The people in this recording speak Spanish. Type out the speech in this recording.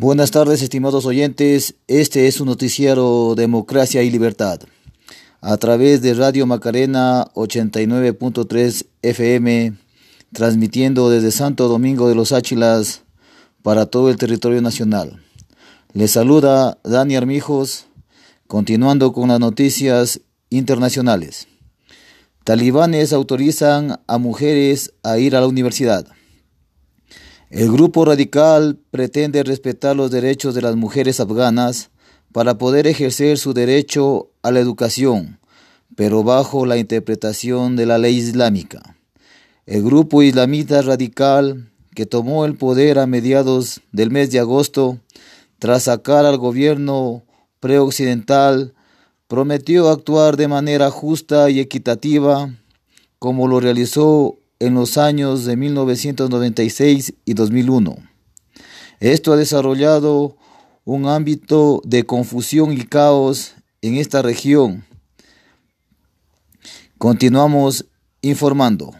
Buenas tardes, estimados oyentes. Este es un noticiero Democracia y Libertad. A través de Radio Macarena 89.3 FM, transmitiendo desde Santo Domingo de los Áchilas para todo el territorio nacional. Les saluda Dani Armijos, continuando con las noticias internacionales. Talibanes autorizan a mujeres a ir a la universidad. El grupo radical pretende respetar los derechos de las mujeres afganas para poder ejercer su derecho a la educación, pero bajo la interpretación de la ley islámica. El grupo islamita radical que tomó el poder a mediados del mes de agosto, tras sacar al gobierno preoccidental, prometió actuar de manera justa y equitativa, como lo realizó en los años de 1996 y 2001. Esto ha desarrollado un ámbito de confusión y caos en esta región. Continuamos informando.